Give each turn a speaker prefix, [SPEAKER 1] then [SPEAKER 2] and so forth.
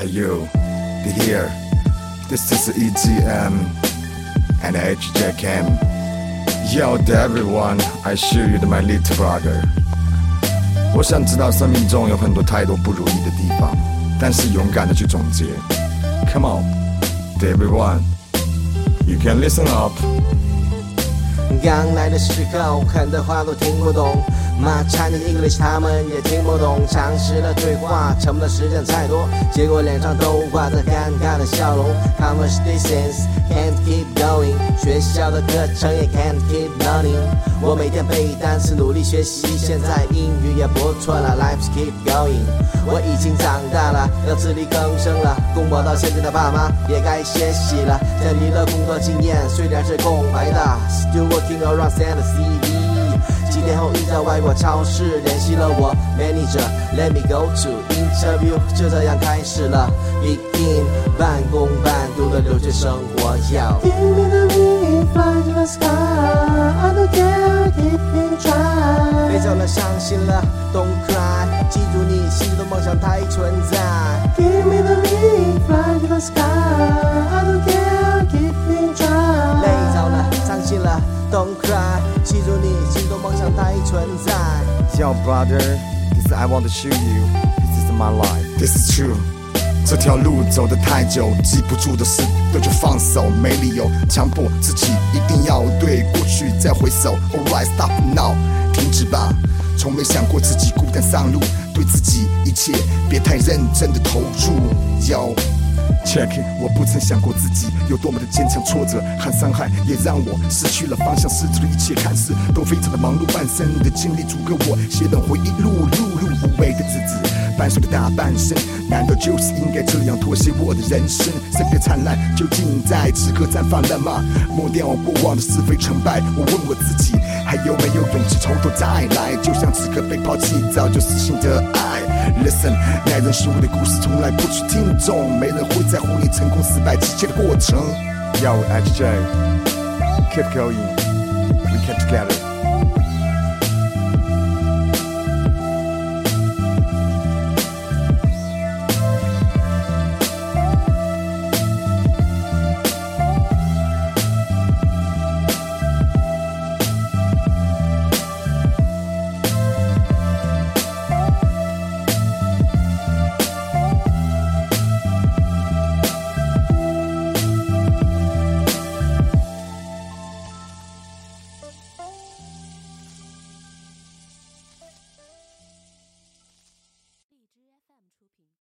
[SPEAKER 1] Are you be here? This is EGM and HJKM. Yo to everyone, I show you my little brother. 我想知道生命中有很多太多不如意的地方，但是勇敢的去总结。Come on, to everyone, you can listen up.
[SPEAKER 2] 刚来的时候，很多话都听不懂。 My Chinese English 他们也听不懂，尝试了对话，沉默的时间太多，结果脸上都挂着尴尬的笑容。Conversations can't keep going，学校的课程也 can't keep learning。我每天背单词，努力学习，现在英语也不错了。Life keep going，我已经长大了，要自力更生了。供我到现在的爸妈也该歇息了。在你的工作经验虽然是空白的，Still working around send a CV。几天后遇在外国超市，联系了我 manager，Let me go to interview，就这样开始了 begin 半工半读的留学生活。要
[SPEAKER 3] Give me the wing, fly to the sky. I don't care, keep me try.
[SPEAKER 2] 别走了，伤心了，Don't cry，记住你心中的梦想它已存在。
[SPEAKER 3] Give me the wind, fly to the sky. I don't care, keep me
[SPEAKER 2] 累
[SPEAKER 3] try.
[SPEAKER 2] 着了，伤心了，Don't cry，记住你梦想它已存在。
[SPEAKER 1] Yo brother, this is I want to show you. This is my life. This is true. 这条路走得太久，记不住的事都就放手，没理由强迫自己一定要对过去再回首。Alright, stop now，停止吧。从没想过自己孤单上路，对自己一切别太认真的投入。Yo。Check，it，我不曾想过自己有多么的坚强，挫折和伤害也让我失去了方向，失去了一切，看似都非常的忙碌，半生的经历足够我写本回忆录，碌碌无为的日子，伴随着大半生，难道就是应该这样妥协我的人生？圣别灿烂究竟在此刻绽放了吗？抹掉过往的是非成败，我问我自己，还有没有勇气从头再来？就像此刻被抛弃，早就死心的爱。Listen，耐人寻味的故事从来不去听众，没人会在乎你成功失败之间的过程。Yo HJ，keep going，we can together。